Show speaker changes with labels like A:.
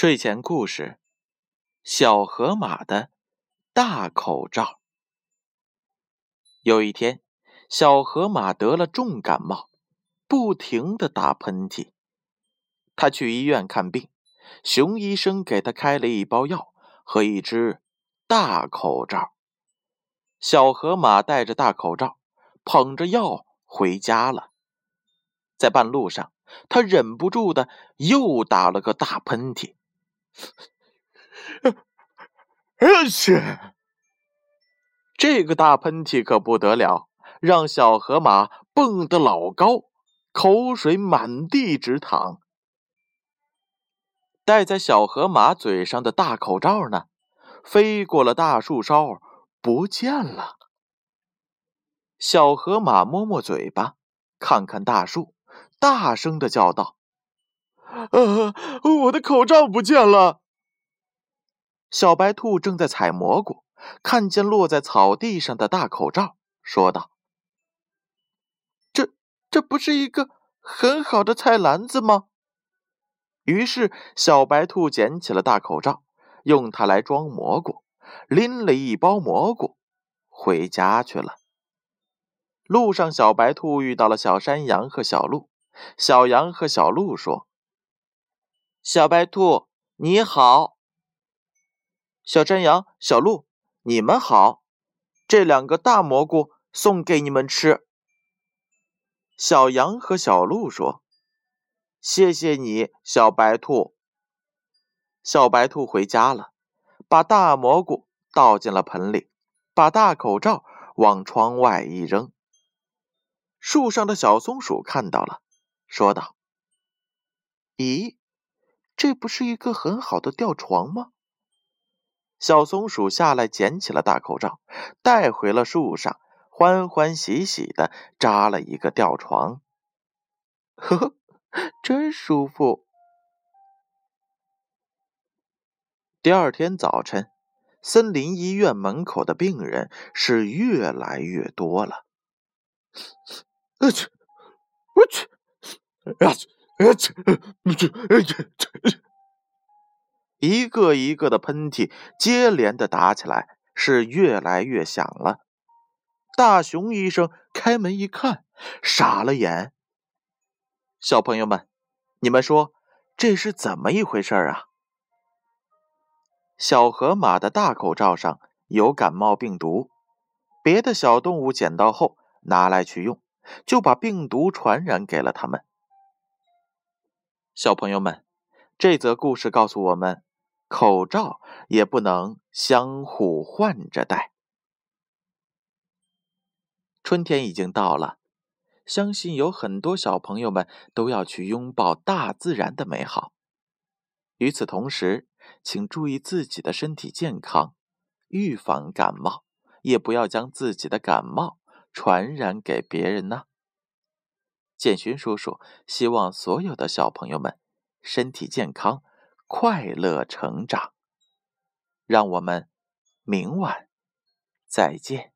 A: 睡前故事：小河马的大口罩。有一天，小河马得了重感冒，不停的打喷嚏。他去医院看病，熊医生给他开了一包药和一只大口罩。小河马戴着大口罩，捧着药回家了。在半路上，他忍不住的又打了个大喷嚏。
B: 而且，
A: 这个大喷嚏可不得了，让小河马蹦得老高，口水满地直淌。戴在小河马嘴上的大口罩呢，飞过了大树梢，不见了。小河马摸摸嘴巴，看看大树，大声的叫道。
B: 呃，我的口罩不见了。
A: 小白兔正在采蘑菇，看见落在草地上的大口罩，说道：“
C: 这这不是一个很好的菜篮子吗？”
A: 于是，小白兔捡起了大口罩，用它来装蘑菇，拎了一包蘑菇回家去了。路上，小白兔遇到了小山羊和小鹿。小羊和小鹿说。
C: 小白兔，你好。
A: 小山羊、小鹿，你们好。这两个大蘑菇送给你们吃。小羊和小鹿说：“
C: 谢谢你，小白兔。”
A: 小白兔回家了，把大蘑菇倒进了盆里，把大口罩往窗外一扔。树上的小松鼠看到了，说道：“
C: 咦？”这不是一个很好的吊床吗？
A: 小松鼠下来捡起了大口罩，带回了树上，欢欢喜喜的扎了一个吊床。
C: 呵呵，真舒服。
A: 第二天早晨，森林医院门口的病人是越来越多了。
B: 我 去，我去，啊！
A: 一个一个的喷嚏接连的打起来，是越来越响了。大熊医生开门一看，傻了眼。小朋友们，你们说这是怎么一回事啊？小河马的大口罩上有感冒病毒，别的小动物捡到后拿来去用，就把病毒传染给了他们。小朋友们，这则故事告诉我们，口罩也不能相互换着戴。春天已经到了，相信有很多小朋友们都要去拥抱大自然的美好。与此同时，请注意自己的身体健康，预防感冒，也不要将自己的感冒传染给别人呢。建勋叔叔希望所有的小朋友们身体健康，快乐成长。让我们明晚再见。